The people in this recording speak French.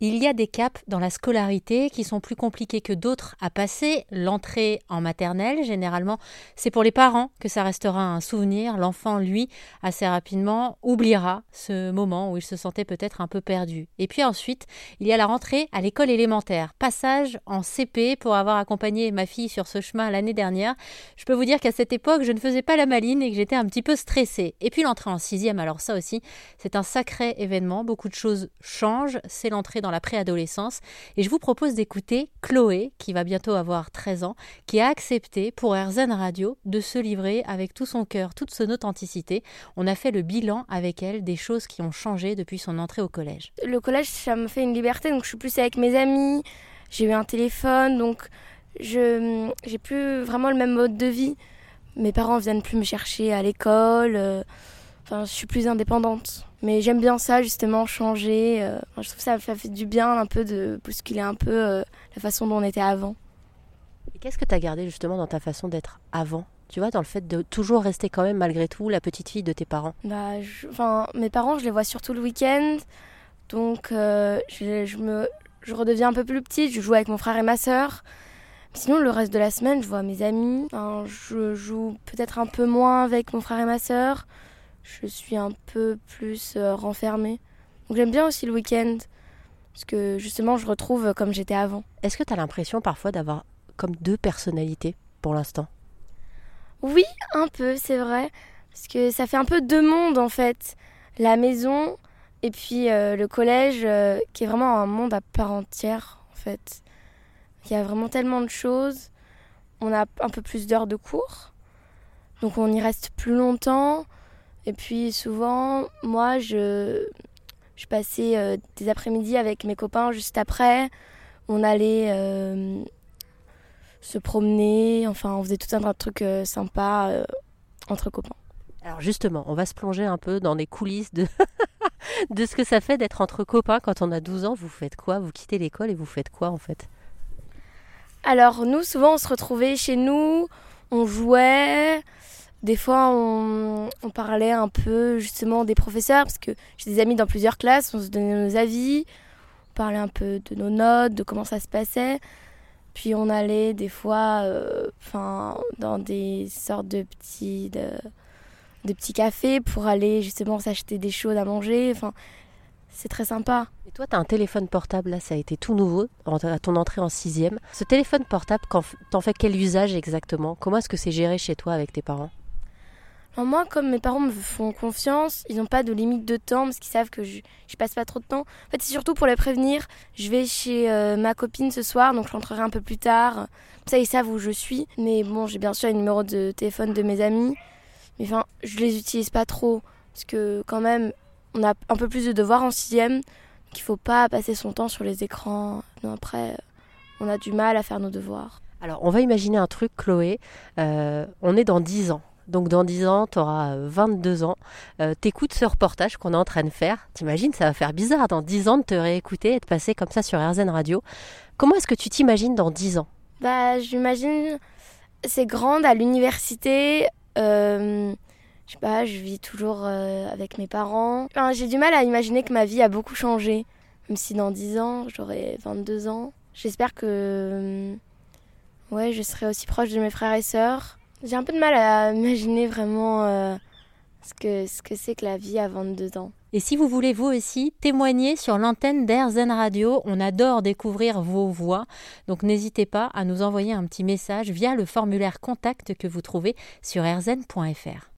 Il y a des caps dans la scolarité qui sont plus compliqués que d'autres à passer. L'entrée en maternelle, généralement, c'est pour les parents que ça restera un souvenir. L'enfant, lui, assez rapidement, oubliera ce moment où il se sentait peut-être un peu perdu. Et puis ensuite, il y a la rentrée à l'école élémentaire. Passage en CP pour avoir accompagné ma fille sur ce chemin l'année dernière. Je peux vous dire qu'à cette époque, je ne faisais pas la maline et que j'étais un petit peu stressée. Et puis l'entrée en sixième, alors ça aussi, c'est un sacré événement. Beaucoup de choses changent. C'est l'entrée dans la préadolescence. Et je vous propose d'écouter Chloé, qui va bientôt avoir 13 ans, qui a accepté pour RZN Radio de se livrer avec tout son cœur, toute son authenticité. On a fait le bilan avec elle des choses qui ont changé depuis son entrée au collège. Le collège, ça me fait une liberté, donc je suis plus avec mes amis. J'ai eu un téléphone, donc je j'ai plus vraiment le même mode de vie. Mes parents viennent plus me chercher à l'école. Euh, enfin, je suis plus indépendante. Mais j'aime bien ça, justement, changer. Euh, je trouve que ça, fait du bien un peu de bousculer un peu euh, la façon dont on était avant. Et qu'est-ce que tu as gardé justement dans ta façon d'être avant? Tu vois, dans le fait de toujours rester quand même malgré tout la petite fille de tes parents bah, enfin, Mes parents, je les vois surtout le week-end. Donc, euh, je, me, je redeviens un peu plus petite. Je joue avec mon frère et ma sœur. Sinon, le reste de la semaine, je vois mes amis. je joue peut-être un peu moins avec mon frère et ma sœur je suis un peu plus euh, renfermée. Donc j'aime bien aussi le week-end, parce que justement je retrouve comme j'étais avant. Est-ce que tu as l'impression parfois d'avoir comme deux personnalités pour l'instant? Oui, un peu, c'est vrai. Parce que ça fait un peu deux mondes en fait. La maison et puis euh, le collège, euh, qui est vraiment un monde à part entière en fait. Il y a vraiment tellement de choses. On a un peu plus d'heures de cours. Donc on y reste plus longtemps. Et puis souvent, moi, je, je passais euh, des après-midi avec mes copains juste après. On allait euh, se promener, enfin, on faisait tout un tas de trucs euh, sympas entre copains. Alors justement, on va se plonger un peu dans les coulisses de, de ce que ça fait d'être entre copains quand on a 12 ans. Vous faites quoi? Vous quittez l'école et vous faites quoi en fait? Alors nous, souvent, on se retrouvait chez nous, on jouait. Des fois, on, parlait un peu justement des professeurs, parce que j'ai des amis dans plusieurs classes, on se donnait nos avis, on parlait un peu de nos notes, de comment ça se passait. Puis on allait des fois euh, dans des sortes de petits, de, petits cafés pour aller justement s'acheter des choses à manger. Enfin, c'est très sympa. Et toi, tu as un téléphone portable, là, ça a été tout nouveau à ton entrée en sixième. Ce téléphone portable, t'en fais quel usage exactement? Comment est-ce que c'est géré chez toi avec tes parents? Moi, comme mes parents me font confiance, ils n'ont pas de limite de temps parce qu'ils savent que je, je passe pas trop de temps. En fait, c'est surtout pour les prévenir. Je vais chez euh, ma copine ce soir, donc je rentrerai un peu plus tard. ça, ils savent où je suis. Mais bon, j'ai bien sûr un numéro de téléphone de mes amis. Mais enfin, je les utilise pas trop parce que quand même, on a un peu plus de devoirs en sixième. Donc il faut pas passer son temps sur les écrans. Non, après, on a du mal à faire nos devoirs. Alors, on va imaginer un truc, Chloé. Euh, on est dans 10 ans. Donc dans 10 ans, tu auras 22 ans. Euh, T'écoutes ce reportage qu'on est en train de faire. T'imagines, ça va faire bizarre dans 10 ans de te réécouter et de passer comme ça sur RZN Radio. Comment est-ce que tu t'imagines dans 10 ans? Bah, j'imagine c'est grande à l'université. Euh, je sais pas, je vis toujours euh, avec mes parents. J'ai du mal à imaginer que ma vie a beaucoup changé. Même si dans 10 ans, j'aurai 22 ans. J'espère que euh, ouais, je serai aussi proche de mes frères et sœurs. J'ai un peu de mal à imaginer vraiment euh, ce que ce que c'est que la vie à 22 ans. Et si vous voulez vous aussi témoigner sur l'antenne d'AirZen Radio, on adore découvrir vos voix. Donc n'hésitez pas à nous envoyer un petit message via le formulaire contact que vous trouvez sur airzen.fr.